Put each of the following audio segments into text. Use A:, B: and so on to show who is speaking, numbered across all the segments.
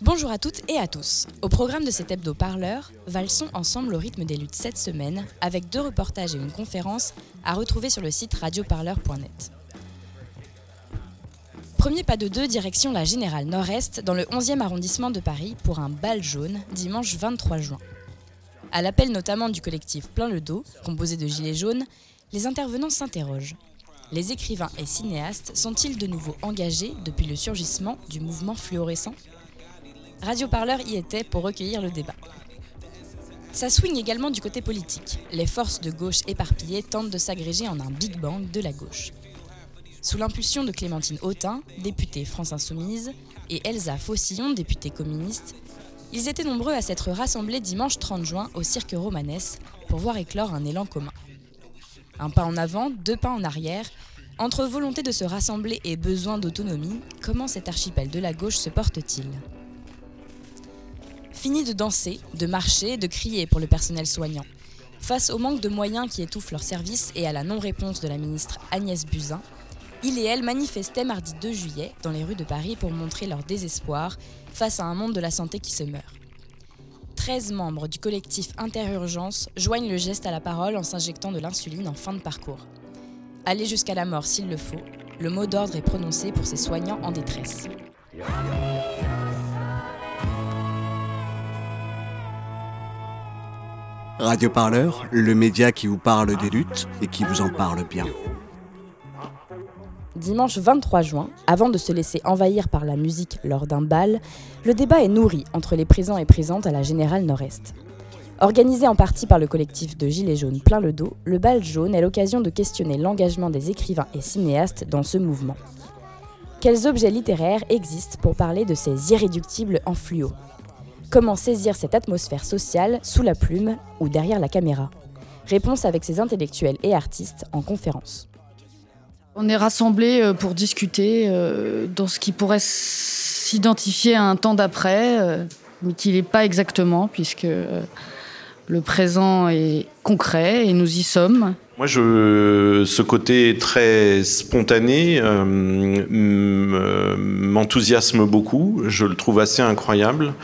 A: Bonjour à toutes et à tous. Au programme de cet hebdo parleur, valsons ensemble au rythme des luttes cette semaine avec deux reportages et une conférence à retrouver sur le site radioparleur.net. Premier pas de deux, direction la Générale Nord-Est dans le 11e arrondissement de Paris pour un bal jaune dimanche 23 juin. À l'appel notamment du collectif Plein le dos, composé de gilets jaunes, les intervenants s'interrogent. Les écrivains et cinéastes sont-ils de nouveau engagés depuis le surgissement du mouvement fluorescent? Radio Parleur y était pour recueillir le débat. Ça swing également du côté politique. Les forces de gauche éparpillées tentent de s'agréger en un Big Bang de la gauche. Sous l'impulsion de Clémentine Autain, députée France Insoumise, et Elsa Faucillon, députée communiste, ils étaient nombreux à s'être rassemblés dimanche 30 juin au Cirque Romanès pour voir éclore un élan commun. Un pas en avant, deux pas en arrière, entre volonté de se rassembler et besoin d'autonomie, comment cet archipel de la gauche se porte-t-il? Fini de danser, de marcher, de crier pour le personnel soignant. Face au manque de moyens qui étouffent leurs services et à la non-réponse de la ministre Agnès Buzyn, il et elle manifestaient mardi 2 juillet dans les rues de Paris pour montrer leur désespoir face à un monde de la santé qui se meurt. 13 membres du collectif Interurgence joignent le geste à la parole en s'injectant de l'insuline en fin de parcours. Aller jusqu'à la mort s'il le faut, le mot d'ordre est prononcé pour ces soignants en détresse.
B: Radio Parleur, le média qui vous parle des luttes et qui vous en parle bien.
A: Dimanche 23 juin, avant de se laisser envahir par la musique lors d'un bal, le débat est nourri entre les présents et présentes à la Générale Nord-Est. Organisé en partie par le collectif de Gilets jaunes plein le dos, le bal jaune est l'occasion de questionner l'engagement des écrivains et cinéastes dans ce mouvement. Quels objets littéraires existent pour parler de ces irréductibles en fluo? Comment saisir cette atmosphère sociale sous la plume ou derrière la caméra Réponse avec ces intellectuels et artistes en conférence.
C: On est rassemblés euh, pour discuter euh, dans ce qui pourrait s'identifier à un temps d'après, euh, mais qui n'est pas exactement, puisque le présent est concret et nous y sommes.
D: Moi, ce côté très spontané euh, m'enthousiasme beaucoup. Je le trouve assez incroyable.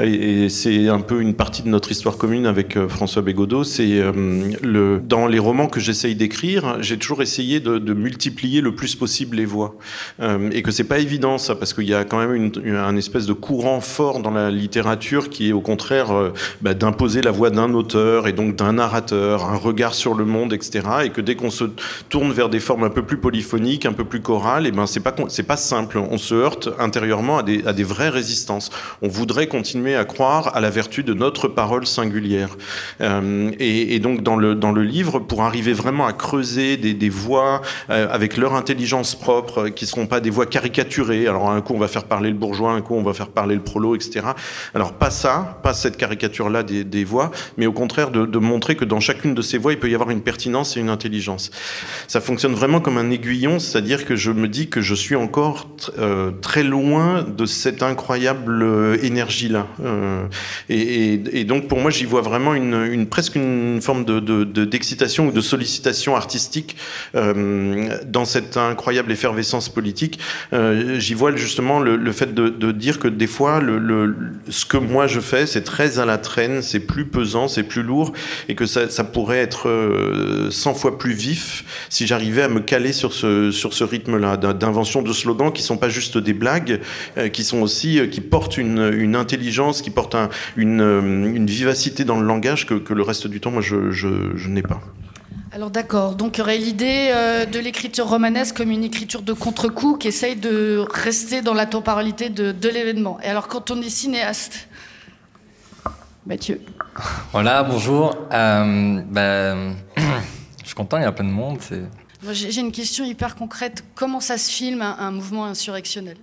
D: Et, c'est un peu une partie de notre histoire commune avec euh, François Bégodeau. C'est euh, dans les romans que j'essaye d'écrire, j'ai toujours essayé de, multiplier le plus possible les voix. Euh, et que c'est pas évident ça, parce qu'il y a quand même une, un espèce de courant fort dans la littérature qui est au contraire euh, bah, d'imposer la voix d'un auteur et donc d'un narrateur, un regard sur le monde, etc et que dès qu'on se tourne vers des formes un peu plus polyphoniques, un peu plus chorales, et eh ben c'est pas c'est pas simple. On se heurte intérieurement à des, à des vraies résistances. On voudrait continuer à croire à la vertu de notre parole singulière. Euh, et, donc dans le dans le livre, pour arriver vraiment à creuser des, voix euh, avec leur intelligence propre, qui seront pas des voix caricaturées. Alors un coup on va faire parler le bourgeois, un coup on va faire parler le prolo, etc. Alors pas ça, pas cette caricature là des, des voix, mais au contraire de montrer que dans chacune de ces voix il peut y avoir une pertinence c'est une intelligence. Ça fonctionne vraiment comme un aiguillon, c'est-à-dire que je me dis que je suis encore euh, très loin de cette incroyable euh, énergie-là. Euh, et, et, et, donc pour moi, j'y vois vraiment une, presque une forme de, d'excitation de, ou de sollicitation artistique dans cette incroyable effervescence politique. J'y vois justement le, fait de, de, dire que des fois, ce que moi je fais, c'est très à la traîne, c'est plus pesant, c'est plus lourd, et que ça pourrait être 100 fois plus vif si j'arrivais à me caler sur ce, sur ce rythme-là, d'invention de slogans qui sont pas juste des blagues, euh, qui sont aussi, euh, qui portent une, une intelligence, qui portent un, une, euh, une, vivacité dans le langage que, que, le reste du temps, moi, je, je, je n'ai pas.
C: Alors d'accord, donc il y aurait l'idée euh, de l'écriture romanesque comme une écriture de contre-coup qui essaye de rester dans la temporalité de, de l'événement. Et alors quand on est cinéaste, Mathieu.
E: Voilà, bonjour. Euh, bah, je suis content, il y a plein de monde.
C: J'ai une question hyper concrète. Comment ça se filme un, un mouvement insurrectionnel?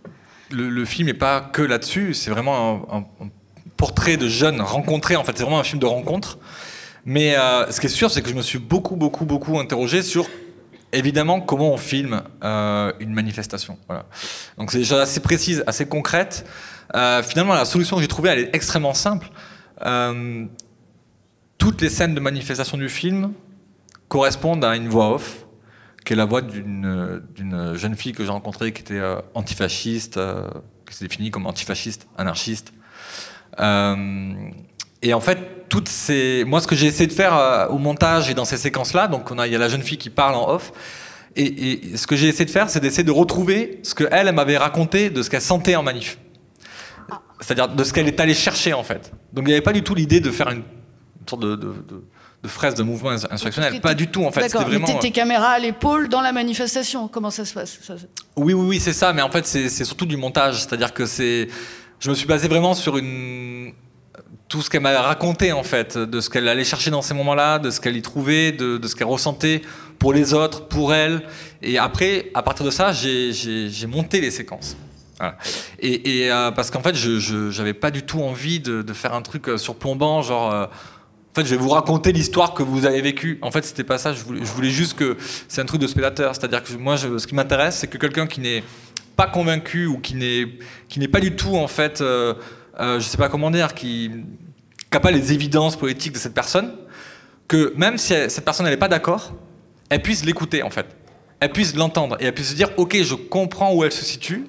E: Le, le film n'est pas que là-dessus, c'est vraiment un, un- un portrait de jeunes rencontrés, en fait, c'est vraiment un film de rencontre. Mais euh, ce qui est sûr, c'est que je me suis beaucoup, beaucoup, beaucoup interrogé sur, évidemment, comment on filme euh, une manifestation. Voilà. Donc c'est choses assez précises, assez concrètes. Euh, finalement, la solution que j'ai trouvée, elle est extrêmement simple. Euh, toutes les scènes de manifestation du film correspondent à une voix off, qui est la voix d'une jeune fille que j'ai rencontrée qui était euh, antifasciste, euh, qui s'est définie comme antifasciste, anarchiste. Euh, et en fait, toutes ces, moi, ce que j'ai essayé de faire au montage et dans ces séquences-là, donc on a, il y a la jeune fille qui parle en off, et, ce que j'ai essayé de faire, c'est d'essayer de retrouver ce que elle, m'avait raconté de ce qu'elle sentait en manif. C'est-à-dire de ce qu'elle est allée chercher en fait. Donc il n'y avait pas du tout ça de faire une, sorte de- de fraise de mouvement ins- insurrectionnel. Pas du tout en fait.
C: D'accord,
E: vraiment.
C: tes- tes caméras à l'épaule dans la manifestation, comment ça se passe ça-
E: Oui, oui, oui, c'est ça. Mais en fait, c'est surtout du montage. C'est-à-dire que c'est. Je me suis basé vraiment sur une tout ce qu'elle m'a raconté en fait, de ce qu'elle allait chercher dans ces moments-là, de ce qu'elle y trouvait, de, de ce qu'elle ressentait pour les autres, pour elle. Et après, à partir de ça, j'ai- monté les séquences. Voilà. Et, et, euh, parce qu'en fait, je n'avais pas du tout envie de, de faire un truc euh, surplombant, genre. euh, en fait, je vais vous raconter l'histoire que vous avez vécue. En fait, c'était pas ça. Je voulais, juste que c'est un truc de spectateur. C'est-à-dire que moi, ce qui m'intéresse, c'est que quelqu'un qui n'est pas convaincu ou qui n'est qui n'est pas du tout en fait, euh, euh, je sais pas comment dire, qui n'a pas les évidences politiques de cette personne, que même si cette personne n'est pas d'accord, elle puisse l'écouter en fait, elle puisse l'entendre et elle puisse se dire ok, je comprends où elle se situe.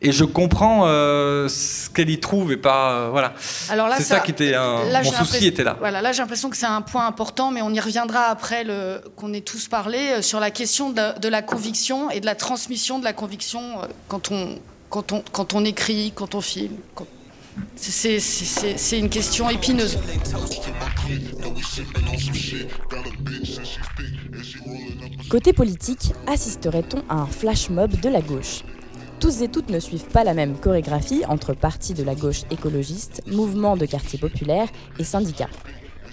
E: Et je comprends euh, ce qu'elle y trouve et pas euh, voilà.
C: Alors là,
E: c'est ça, qui était un,
C: là,
E: mon souci était là.
C: Voilà, là j'ai l'impression que c'est un point important, mais on y reviendra après le, qu'on ait tous parlé euh, sur la question de, de la conviction et de la transmission de la conviction euh, quand on, quand on, quand on écrit, quand on filme. quand- C'est, c'est- c'est- c'est- c'est une question épineuse.
A: Côté politique, assisterait-on à un flash mob de la gauche? Tous et toutes ne suivent pas la même chorégraphie entre partis de la gauche écologiste, mouvements de quartier populaire et syndicats.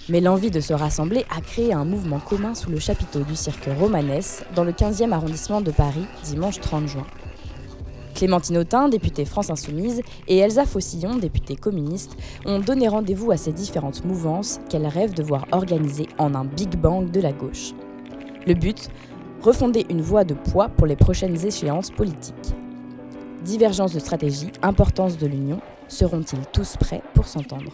A: Mais l'envie de se rassembler a créé un mouvement commun sous le chapiteau du cirque Romanès dans le 15e arrondissement de Paris, dimanche 30 juin. Clémentine Autain, députée France Insoumise, et Elsa Fossillon, députée communiste, ont donné rendez-vous à ces différentes mouvances qu'elles rêvent de voir organisées en un Big Bang de la gauche. Le but Refonder une voie de poids pour les prochaines échéances politiques. Divergence de stratégie, importance de l'union, seront-ils tous prêts pour s'entendre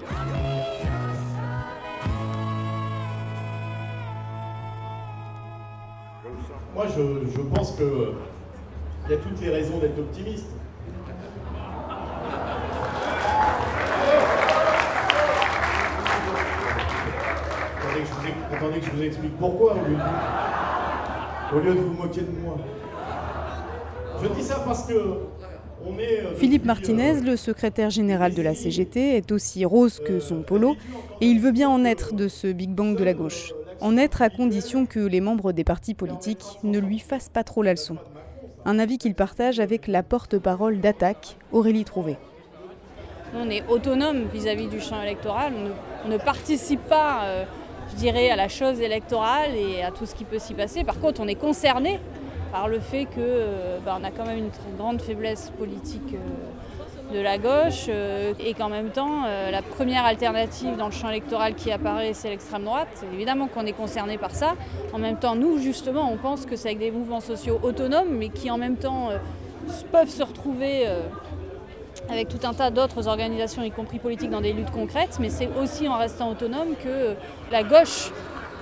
F: Moi, je, pense que il y a toutes les raisons d'être optimiste. Attendez que, je vous, explique pourquoi au lieu, de, vous moquer de moi. Je dis ça parce que euh,
G: Philippe Martinez, le secrétaire général de la CGT, est aussi rose que son polo et il veut bien en être de ce Big Bang de la gauche. En être à condition que les membres des partis politiques ne lui fassent pas trop la leçon. Un avis qu'il partage avec la porte-parole d'Attaque, Aurélie Trouvé.
H: On est autonome vis-à-vis du champ électoral. On ne, on ne participe pas, euh, je dirais, à la chose électorale et à tout ce qui peut s'y passer. Par contre, on est concerné par le fait que euh, bah, a quand même une très grande faiblesse politique euh, de la gauche euh, et qu'en même temps, la première alternative dans le champ électoral qui apparaît, c'est l'extrême droite. Évidemment qu'on est concerné par ça. En même temps, nous, justement, on pense que c'est avec des mouvements sociaux autonomes, mais qui en même temps peuvent se retrouver. avec tout un tas d'autres organisations, y compris politiques, dans des luttes concrètes, mais c'est aussi en restant autonome que la gauche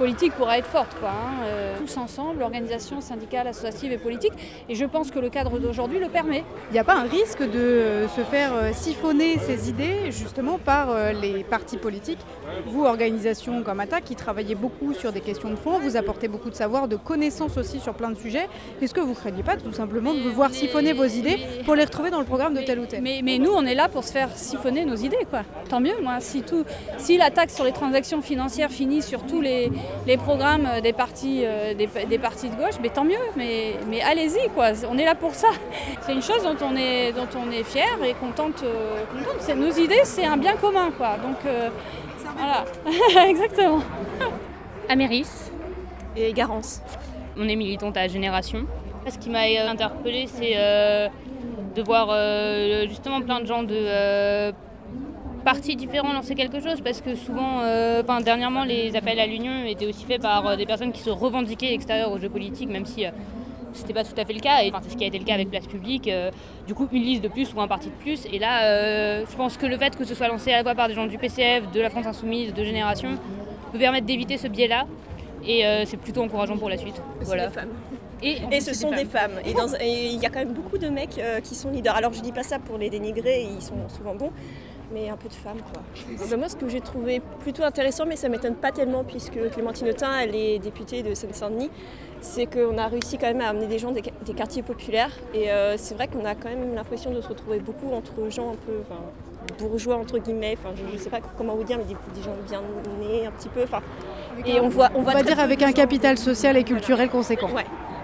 H: politique pourra être forte. Quoi, hein. Euh, tous ensemble, organisations syndicales, associatives et politiques. Et je pense que le cadre d'aujourd'hui le permet.
G: Il n'y a pas un risque de euh, se faire euh, siphonner ces idées justement par les partis politiques Vous, organisation comme Attaque, qui travaillez beaucoup sur des questions de fond, vous apportez beaucoup de savoir, de connaissances aussi sur plein de sujets. Est-ce que vous ne craignez pas tout simplement de vous voir siphonner vos idées pour les retrouver dans le programme de tel ou tel?
H: Mais, mais nous, on est là pour se faire siphonner nos idées. Quoi. Tant mieux, moi. Si, tout, si la taxe sur les transactions financières finit sur tous les, les programmes des partis, euh, des, des partis de gauche, mais tant mieux. Mais, mais allez-y, quoi. On est là pour ça. C'est une chose dont on est, dont on est fier et contente. euh, contente. C'est- Nos idées, c'est un bien commun. Quoi. Donc, euh, voilà. Exactement.
I: Améris et Garance. On est militante à Génération. Ce qui m'a interpellée, c'est euh, de voir euh, justement plein de gens de euh, partis différents lancer quelque chose parce que souvent, euh, enfin dernièrement, les appels à l'union étaient aussi faits par des personnes qui se revendiquaient extérieures au jeu politique, même si c'était pas tout à fait le cas. Et c'est ce qui a été le cas avec Place Publique. du coup, une liste de plus ou un parti de plus. Et là, je pense que le fait que ce soit lancé à la fois par des gens du PCF, de la France Insoumise, de Génération, peut permettre d'éviter ce biais-là. Et c'est plutôt encourageant pour la suite.
J: Voilà. Et, ce sont des femmes. Et il y a quand même beaucoup de mecs euh, qui sont leaders. Alors je dis pas ça pour les dénigrer, ils sont souvent bons, mais un peu de femmes quoi. Ben, moi ce que j'ai trouvé plutôt intéressant, mais ça m'étonne pas tellement puisque Clémentine Autain, elle est députée de Seine-Saint-Denis, c'est qu'on a réussi quand même à amener des gens des, quartiers populaires. Et euh, c'est vrai qu'on a quand même l'impression de se retrouver beaucoup entre gens un peu bourgeois entre guillemets, enfin je, ne sais pas comment vous dire, mais des, gens bien nés un petit peu.
G: Et on voit, on, va dire avec un capital social et culturel conséquent.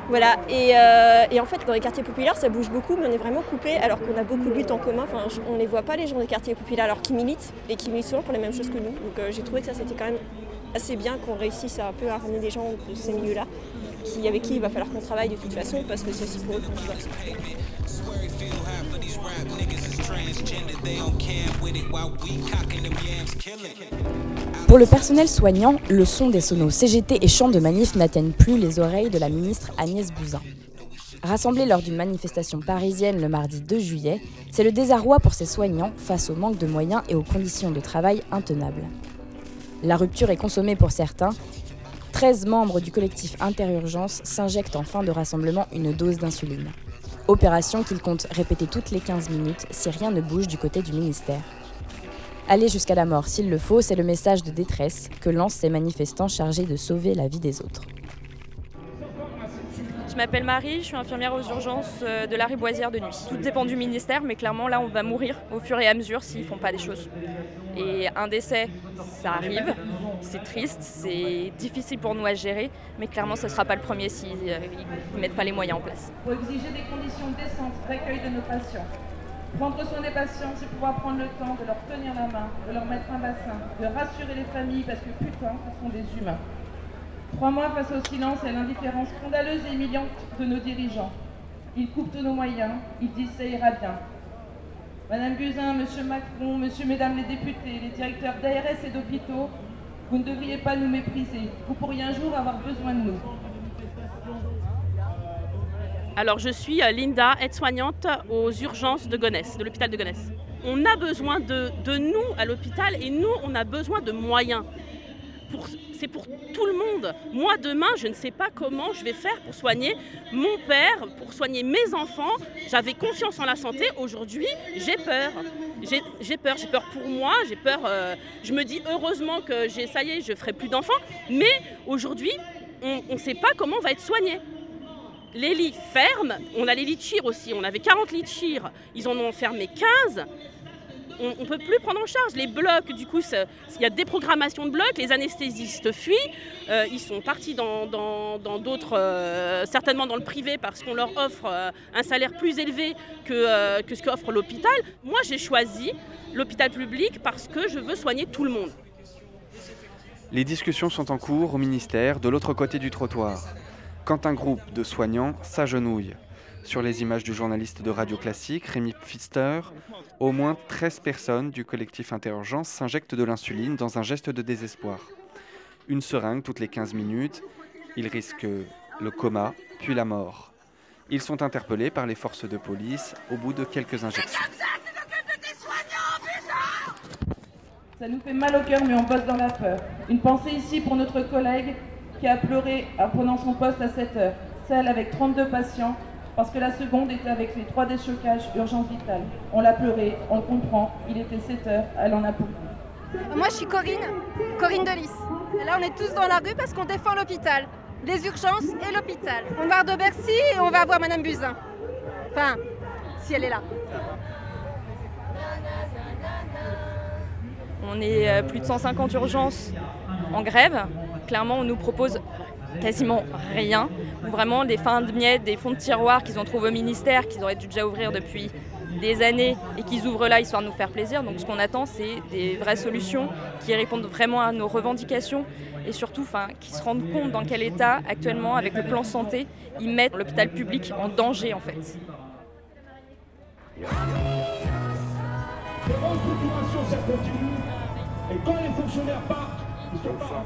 J: Voilà, euh, et, en fait dans les quartiers populaires ça bouge beaucoup mais on est vraiment coupé alors qu'on a beaucoup de luttes en commun, on ne les voit pas les gens des quartiers populaires alors qu'ils militent et qui militent souvent pour les mêmes choses que nous. Donc euh, j'ai trouvé que ça c'était quand même assez bien qu'on réussisse à un peu à ramener des gens de ces milieux-là pour
A: le personnel soignant, le son des sonos CGT et chants de manif n'atteignent plus les oreilles de la ministre Agnès Buzyn. Rassemblée lors d'une manifestation parisienne le mardi 2 juillet, c'est le désarroi pour ces soignants face au manque de moyens et aux conditions de travail intenables. La rupture est consommée pour certains. 13 membres du collectif Interurgence s'injectent en fin de rassemblement une dose d'insuline. Opération qu'ils comptent répéter toutes les 15 minutes si rien ne bouge du côté du ministère. Aller jusqu'à la mort s'il le faut, c'est le message de détresse que lancent ces manifestants chargés de sauver la vie des autres.
K: Je m'appelle Marie, je suis infirmière aux urgences euh, de la Riboisière de nuit. Tout dépend du ministère, mais clairement là on va mourir au fur et à mesure s'ils ne font pas des choses. Et un décès, ça arrive, c'est triste, c'est difficile pour nous à gérer, mais clairement ce ne sera pas le premier s'ils euh, ne mettent pas les moyens en place.
L: Pour exiger des conditions décentes d'accueil de nos patients, Prendre soin des patients, c'est pouvoir prendre le temps de leur tenir la main, de leur mettre un bassin, de rassurer les familles parce que putain, ce sont des humains. Trois mois face au silence et à l'indifférence scandaleuse et humiliante de nos dirigeants. Ils coupent tous nos moyens, ils disent ça ira bien. Madame Buzyn, Monsieur Macron, Monsieur, Mesdames les députés, les directeurs d'ARS et d'hôpitaux, vous ne devriez pas nous mépriser. Vous pourriez un jour avoir besoin de nous.
M: Alors je suis euh, Linda, aide-soignante aux urgences de Gonesse, de l'hôpital de Gonesse. On a besoin de, nous à l'hôpital et nous, on a besoin de moyens. C'est pour tout le monde. Moi, demain, je ne sais pas comment je vais faire pour soigner mon père, pour soigner mes enfants. J'avais confiance en la santé. Aujourd'hui, j'ai peur. J'ai peur. J'ai peur pour moi. Euh, je me dis heureusement que j'ai, ça y est, je ferai plus d'enfants. Mais aujourd'hui, on ne sait pas comment on va être soigné les lits ferment. On a les lits de chire aussi. On avait 40 lits de chire. Ils en ont fermé 15. On ne peut plus prendre en charge. Les blocs, du coup, il y a des programmations de blocs. Les anesthésistes fuient. Euh, ils sont partis dans d'autres, euh, certainement dans le privé, parce qu'on leur offre euh, un salaire plus élevé que, que ce qu'offre l'hôpital. Moi, j'ai choisi l'hôpital public parce que je veux soigner tout le monde.
N: Les discussions sont en cours au ministère, de l'autre côté du trottoir quand un groupe de soignants s'agenouille. Sur les images du journaliste de Radio Classique, Rémi Pfister, au moins 13 personnes du collectif Interurgence s'injectent de l'insuline dans un geste de désespoir. Une seringue toutes les 15 minutes, ils risquent le coma, puis la mort. Ils sont interpellés par les forces de police au bout de quelques injections.
L: Ça nous fait mal au cœur, mais on bosse dans la peur. Une pensée ici pour notre collègue qui a pleuré en prenant son poste à 7 heures, celle avec 32 patients, parce que la seconde était avec les trois déchocages urgence vitale. On l'a pleuré, on le comprend, il était 7 heures, elle en a beaucoup.
O: Moi je suis Corinne, Corinne Delis. Là on est tous dans la rue parce qu'on défend l'hôpital, les urgences et l'hôpital. On part de Bercy et on va voir Madame Buzyn. Enfin, si elle est là.
K: On est euh, plus de 150 urgences en grève clairement, on nous propose quasiment rien. Vraiment des fins de miettes, des fonds de tiroir qu'ils ont trouvé au ministère, qu'ils auraient dû déjà ouvrir depuis des années et qu'ils ouvrent là histoire de nous faire plaisir. Donc ce qu'on attend, c'est des vraies solutions qui répondent vraiment à nos revendications et surtout qui se rendent compte dans quel état actuellement, avec le plan santé, ils mettent l'hôpital public en danger en fait.
C: Et quand les fonctionnaires partent, ils sont pas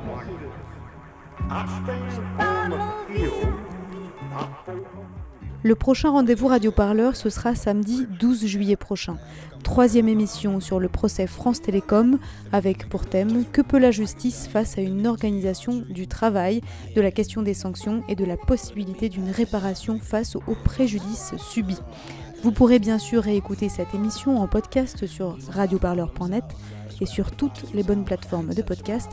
G: Le prochain rendez-vous Radio Parleur, ce sera samedi 12 juillet prochain. Troisième émission sur le procès France Télécom, avec pour thème Que peut la justice face à une organisation du travail, de la question des sanctions et de la possibilité d'une réparation face aux préjudices subis. Vous pourrez bien sûr réécouter cette émission en podcast sur radioparleur.net et sur toutes les bonnes plateformes de podcast.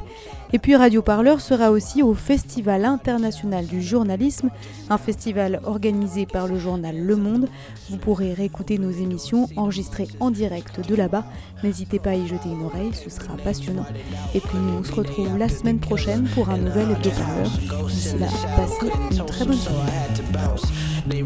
G: Et puis Radio Parleur sera aussi au Festival international du journalisme, un festival organisé par le journal Le Monde. Vous pourrez réécouter nos émissions enregistrées en direct de là-bas. N'hésitez pas à y jeter une oreille, ce sera passionnant. Et puis nous on se retrouve la semaine prochaine pour un nouvel hebdo parleur. D'ici là, passez une très bonne
N: They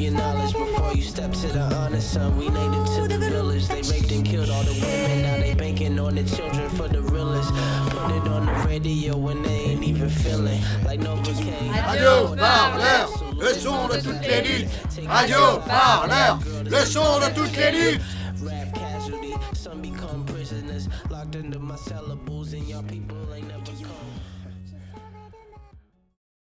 N: your knowledge before you step to the honest son. We native to the village. They raped and killed all the women. Now they banking on the children for the realest. Put it on the radio when they ain't even feeling like Novocaine.
B: Radio Parleur, le son de toutes les luttes. Radio Parleur, le son de toutes les luttes.